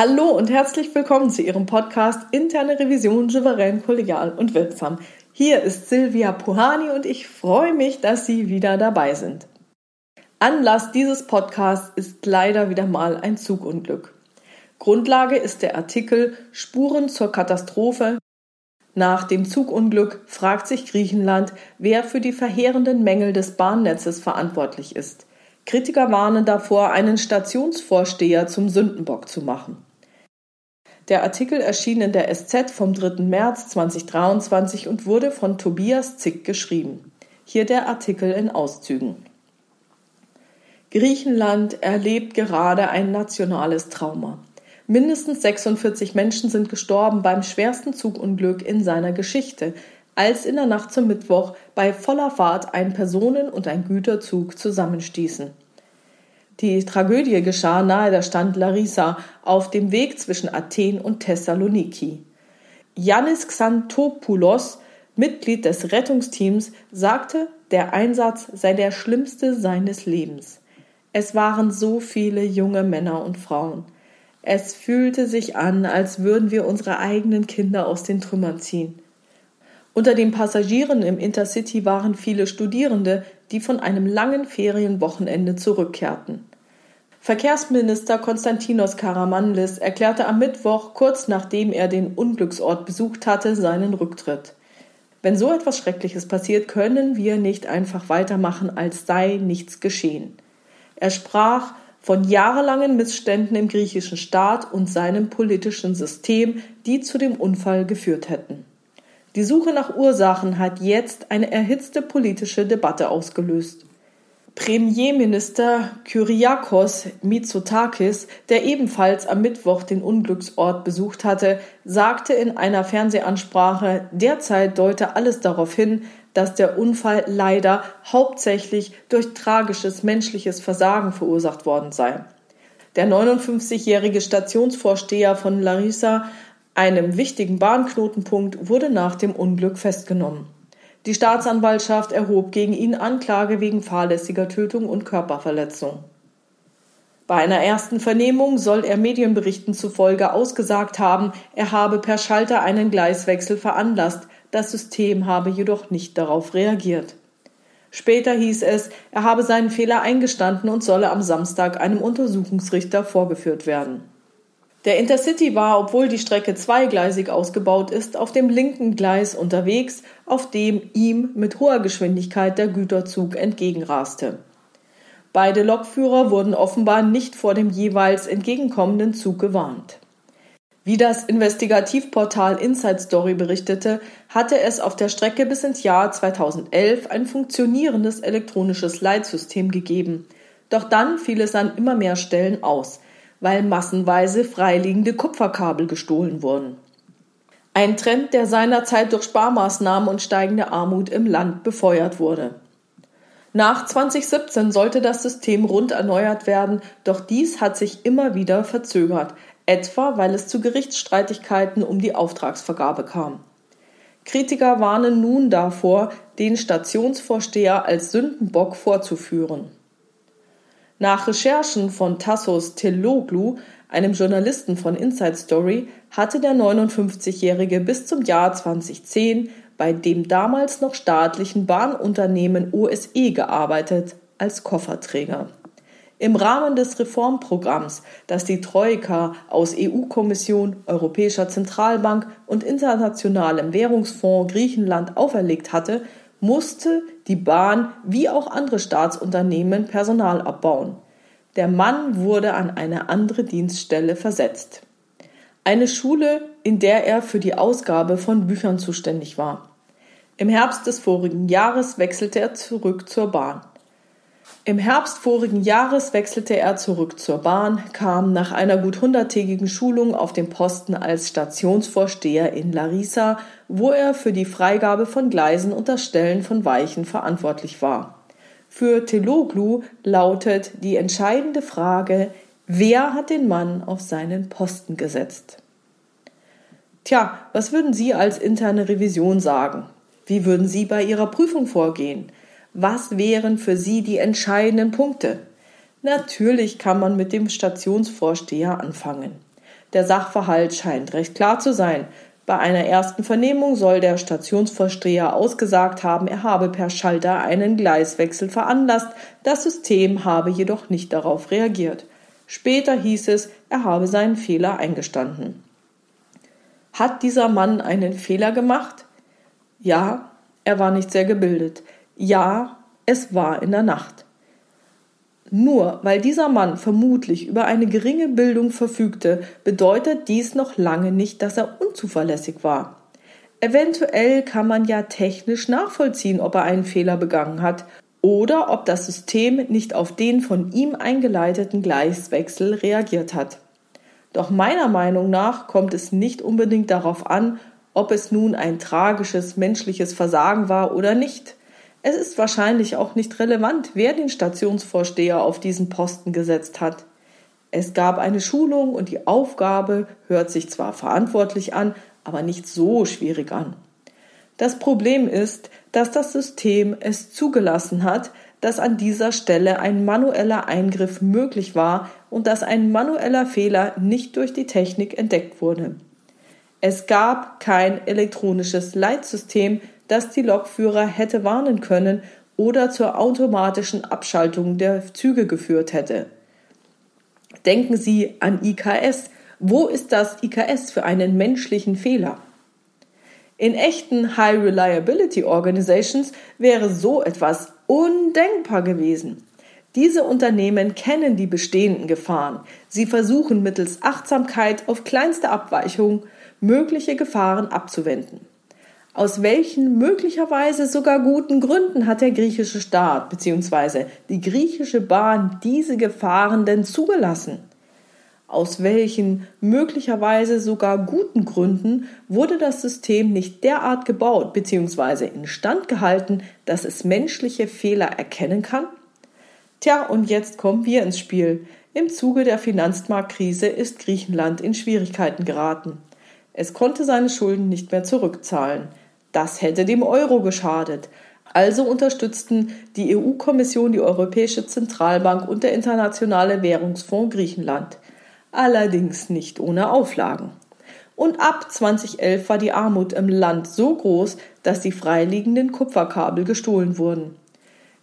Hallo und herzlich willkommen zu Ihrem Podcast Interne Revision souverän, kollegial und wirksam. Hier ist Silvia Puhani und ich freue mich, dass Sie wieder dabei sind. Anlass dieses Podcasts ist leider wieder mal ein Zugunglück. Grundlage ist der Artikel Spuren zur Katastrophe. Nach dem Zugunglück fragt sich Griechenland, wer für die verheerenden Mängel des Bahnnetzes verantwortlich ist. Kritiker warnen davor, einen Stationsvorsteher zum Sündenbock zu machen. Der Artikel erschien in der SZ vom 3. März 2023 und wurde von Tobias Zick geschrieben. Hier der Artikel in Auszügen. Griechenland erlebt gerade ein nationales Trauma. Mindestens 46 Menschen sind gestorben beim schwersten Zugunglück in seiner Geschichte, als in der Nacht zum Mittwoch bei voller Fahrt ein Personen- und ein Güterzug zusammenstießen. Die Tragödie geschah nahe der Stadt Larissa auf dem Weg zwischen Athen und Thessaloniki. Yannis Xantopoulos, Mitglied des Rettungsteams, sagte, der Einsatz sei der schlimmste seines Lebens. Es waren so viele junge Männer und Frauen. Es fühlte sich an, als würden wir unsere eigenen Kinder aus den Trümmern ziehen. Unter den Passagieren im Intercity waren viele Studierende, die von einem langen Ferienwochenende zurückkehrten. Verkehrsminister Konstantinos Karamanlis erklärte am Mittwoch, kurz nachdem er den Unglücksort besucht hatte, seinen Rücktritt. Wenn so etwas Schreckliches passiert, können wir nicht einfach weitermachen, als sei nichts geschehen. Er sprach von jahrelangen Missständen im griechischen Staat und seinem politischen System, die zu dem Unfall geführt hätten. Die Suche nach Ursachen hat jetzt eine erhitzte politische Debatte ausgelöst. Premierminister Kyriakos Mitsotakis, der ebenfalls am Mittwoch den Unglücksort besucht hatte, sagte in einer Fernsehansprache, derzeit deute alles darauf hin, dass der Unfall leider hauptsächlich durch tragisches menschliches Versagen verursacht worden sei. Der 59-jährige Stationsvorsteher von Larissa einem wichtigen Bahnknotenpunkt wurde nach dem Unglück festgenommen. Die Staatsanwaltschaft erhob gegen ihn Anklage wegen fahrlässiger Tötung und Körperverletzung. Bei einer ersten Vernehmung soll er Medienberichten zufolge ausgesagt haben, er habe per Schalter einen Gleiswechsel veranlasst, das System habe jedoch nicht darauf reagiert. Später hieß es, er habe seinen Fehler eingestanden und solle am Samstag einem Untersuchungsrichter vorgeführt werden. Der Intercity war, obwohl die Strecke zweigleisig ausgebaut ist, auf dem linken Gleis unterwegs, auf dem ihm mit hoher Geschwindigkeit der Güterzug entgegenraste. Beide Lokführer wurden offenbar nicht vor dem jeweils entgegenkommenden Zug gewarnt. Wie das Investigativportal Inside Story berichtete, hatte es auf der Strecke bis ins Jahr 2011 ein funktionierendes elektronisches Leitsystem gegeben. Doch dann fiel es an immer mehr Stellen aus – weil massenweise freiliegende Kupferkabel gestohlen wurden. Ein Trend, der seinerzeit durch Sparmaßnahmen und steigende Armut im Land befeuert wurde. Nach 2017 sollte das System rund erneuert werden, doch dies hat sich immer wieder verzögert, etwa weil es zu Gerichtsstreitigkeiten um die Auftragsvergabe kam. Kritiker warnen nun davor, den Stationsvorsteher als Sündenbock vorzuführen. Nach Recherchen von Tassos Teloglu, einem Journalisten von Inside Story, hatte der 59-Jährige bis zum Jahr 2010 bei dem damals noch staatlichen Bahnunternehmen OSE gearbeitet als Kofferträger. Im Rahmen des Reformprogramms, das die Troika aus EU-Kommission, Europäischer Zentralbank und Internationalem Währungsfonds Griechenland auferlegt hatte, musste die Bahn wie auch andere Staatsunternehmen Personal abbauen. Der Mann wurde an eine andere Dienststelle versetzt. Eine Schule, in der er für die Ausgabe von Büchern zuständig war. Im Herbst des vorigen Jahres wechselte er zurück zur Bahn. Im Herbst vorigen Jahres wechselte er zurück zur Bahn, kam nach einer gut hunderttägigen Schulung auf den Posten als Stationsvorsteher in Larissa, wo er für die Freigabe von Gleisen und das Stellen von Weichen verantwortlich war. Für Teloglu lautet die entscheidende Frage, wer hat den Mann auf seinen Posten gesetzt? Tja, was würden Sie als interne Revision sagen? Wie würden Sie bei Ihrer Prüfung vorgehen? Was wären für Sie die entscheidenden Punkte? Natürlich kann man mit dem Stationsvorsteher anfangen. Der Sachverhalt scheint recht klar zu sein. Bei einer ersten Vernehmung soll der Stationsvorsteher ausgesagt haben, er habe per Schalter einen Gleiswechsel veranlasst, das System habe jedoch nicht darauf reagiert. Später hieß es, er habe seinen Fehler eingestanden. Hat dieser Mann einen Fehler gemacht? Ja, er war nicht sehr gebildet. Ja, es war in der Nacht. Nur weil dieser Mann vermutlich über eine geringe Bildung verfügte, bedeutet dies noch lange nicht, dass er unzuverlässig war. Eventuell kann man ja technisch nachvollziehen, ob er einen Fehler begangen hat oder ob das System nicht auf den von ihm eingeleiteten Gleiswechsel reagiert hat. Doch meiner Meinung nach kommt es nicht unbedingt darauf an, ob es nun ein tragisches menschliches Versagen war oder nicht. Es ist wahrscheinlich auch nicht relevant, wer den Stationsvorsteher auf diesen Posten gesetzt hat. Es gab eine Schulung und die Aufgabe hört sich zwar verantwortlich an, aber nicht so schwierig an. Das Problem ist, dass das System es zugelassen hat, dass an dieser Stelle ein manueller Eingriff möglich war und dass ein manueller Fehler nicht durch die Technik entdeckt wurde. Es gab kein elektronisches Leitsystem, das die Lokführer hätte warnen können oder zur automatischen Abschaltung der Züge geführt hätte. Denken Sie an IKS. Wo ist das IKS für einen menschlichen Fehler? In echten High Reliability Organizations wäre so etwas undenkbar gewesen. Diese Unternehmen kennen die bestehenden Gefahren. Sie versuchen mittels Achtsamkeit auf kleinste Abweichungen mögliche Gefahren abzuwenden. Aus welchen möglicherweise sogar guten Gründen hat der griechische Staat bzw. die griechische Bahn diese Gefahren denn zugelassen? Aus welchen möglicherweise sogar guten Gründen wurde das System nicht derart gebaut bzw. instand gehalten, dass es menschliche Fehler erkennen kann? Tja, und jetzt kommen wir ins Spiel. Im Zuge der Finanzmarktkrise ist Griechenland in Schwierigkeiten geraten. Es konnte seine Schulden nicht mehr zurückzahlen. Das hätte dem Euro geschadet. Also unterstützten die EU-Kommission, die Europäische Zentralbank und der Internationale Währungsfonds Griechenland. Allerdings nicht ohne Auflagen. Und ab 2011 war die Armut im Land so groß, dass die freiliegenden Kupferkabel gestohlen wurden.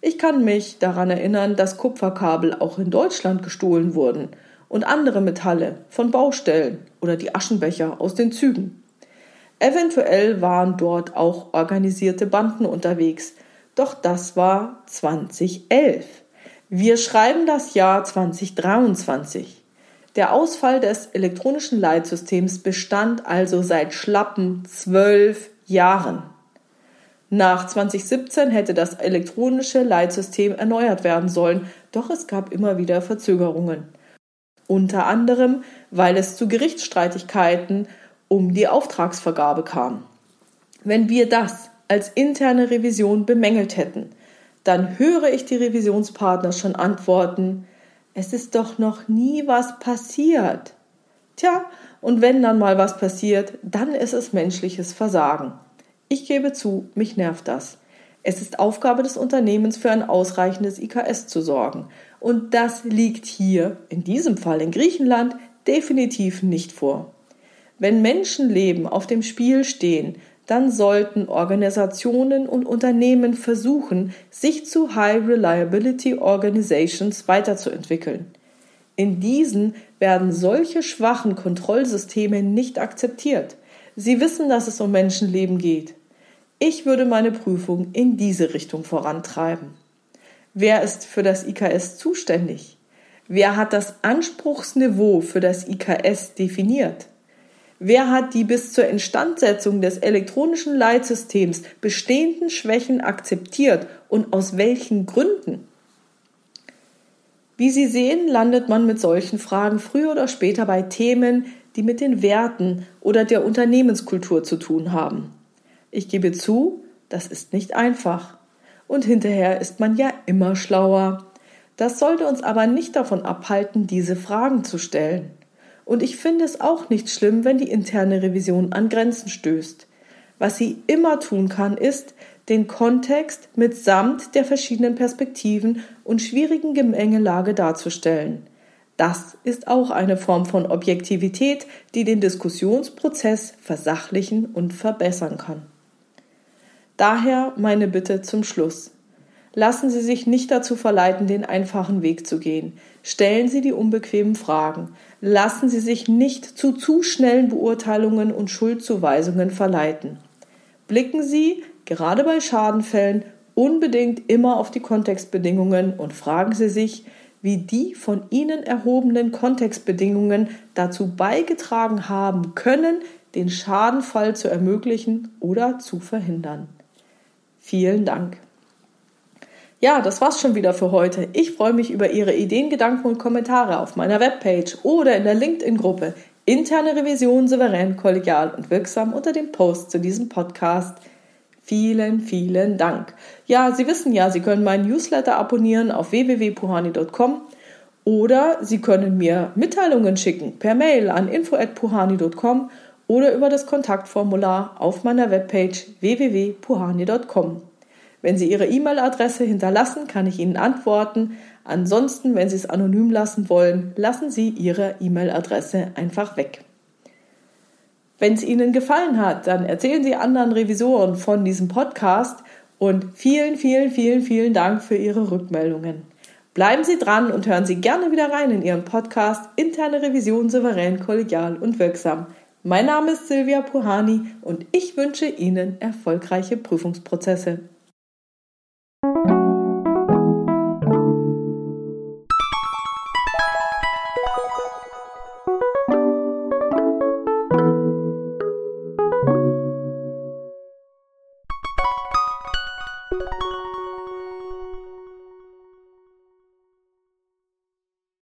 Ich kann mich daran erinnern, dass Kupferkabel auch in Deutschland gestohlen wurden und andere Metalle von Baustellen oder die Aschenbecher aus den Zügen. Eventuell waren dort auch organisierte Banden unterwegs, doch das war 2011. Wir schreiben das Jahr 2023. Der Ausfall des elektronischen Leitsystems bestand also seit schlappen zwölf Jahren. Nach 2017 hätte das elektronische Leitsystem erneuert werden sollen, doch es gab immer wieder Verzögerungen. Unter anderem, weil es zu Gerichtsstreitigkeiten um die Auftragsvergabe kam. Wenn wir das als interne Revision bemängelt hätten, dann höre ich die Revisionspartner schon antworten, es ist doch noch nie was passiert. Tja, und wenn dann mal was passiert, dann ist es menschliches Versagen. Ich gebe zu, mich nervt das. Es ist Aufgabe des Unternehmens für ein ausreichendes IKS zu sorgen. Und das liegt hier, in diesem Fall in Griechenland, definitiv nicht vor. Wenn Menschenleben auf dem Spiel stehen, dann sollten Organisationen und Unternehmen versuchen, sich zu High Reliability Organizations weiterzuentwickeln. In diesen werden solche schwachen Kontrollsysteme nicht akzeptiert. Sie wissen, dass es um Menschenleben geht. Ich würde meine Prüfung in diese Richtung vorantreiben. Wer ist für das IKS zuständig? Wer hat das Anspruchsniveau für das IKS definiert? Wer hat die bis zur Instandsetzung des elektronischen Leitsystems bestehenden Schwächen akzeptiert und aus welchen Gründen? Wie Sie sehen, landet man mit solchen Fragen früher oder später bei Themen, die mit den Werten oder der Unternehmenskultur zu tun haben. Ich gebe zu, das ist nicht einfach. Und hinterher ist man ja immer schlauer. Das sollte uns aber nicht davon abhalten, diese Fragen zu stellen. Und ich finde es auch nicht schlimm, wenn die interne Revision an Grenzen stößt. Was sie immer tun kann, ist, den Kontext mitsamt der verschiedenen Perspektiven und schwierigen Gemengelage darzustellen. Das ist auch eine Form von Objektivität, die den Diskussionsprozess versachlichen und verbessern kann. Daher meine Bitte zum Schluss. Lassen Sie sich nicht dazu verleiten, den einfachen Weg zu gehen. Stellen Sie die unbequemen Fragen. Lassen Sie sich nicht zu zu schnellen Beurteilungen und Schuldzuweisungen verleiten. Blicken Sie, gerade bei Schadenfällen, unbedingt immer auf die Kontextbedingungen und fragen Sie sich, wie die von Ihnen erhobenen Kontextbedingungen dazu beigetragen haben können, den Schadenfall zu ermöglichen oder zu verhindern. Vielen Dank. Ja, das war's schon wieder für heute. Ich freue mich über Ihre Ideen, Gedanken und Kommentare auf meiner Webpage oder in der LinkedIn-Gruppe Interne Revision souverän, kollegial und wirksam unter dem Post zu diesem Podcast. Vielen, vielen Dank. Ja, Sie wissen ja, Sie können meinen Newsletter abonnieren auf www.puhani.com oder Sie können mir Mitteilungen schicken per Mail an info@puhani.com oder über das Kontaktformular auf meiner Webpage www.puhani.com. Wenn Sie Ihre E-Mail-Adresse hinterlassen, kann ich Ihnen antworten. Ansonsten, wenn Sie es anonym lassen wollen, lassen Sie Ihre E-Mail-Adresse einfach weg. Wenn es Ihnen gefallen hat, dann erzählen Sie anderen Revisoren von diesem Podcast und vielen, vielen, vielen, vielen Dank für Ihre Rückmeldungen. Bleiben Sie dran und hören Sie gerne wieder rein in Ihren Podcast Interne Revision souverän, kollegial und wirksam. Mein Name ist Silvia Puhani und ich wünsche Ihnen erfolgreiche Prüfungsprozesse.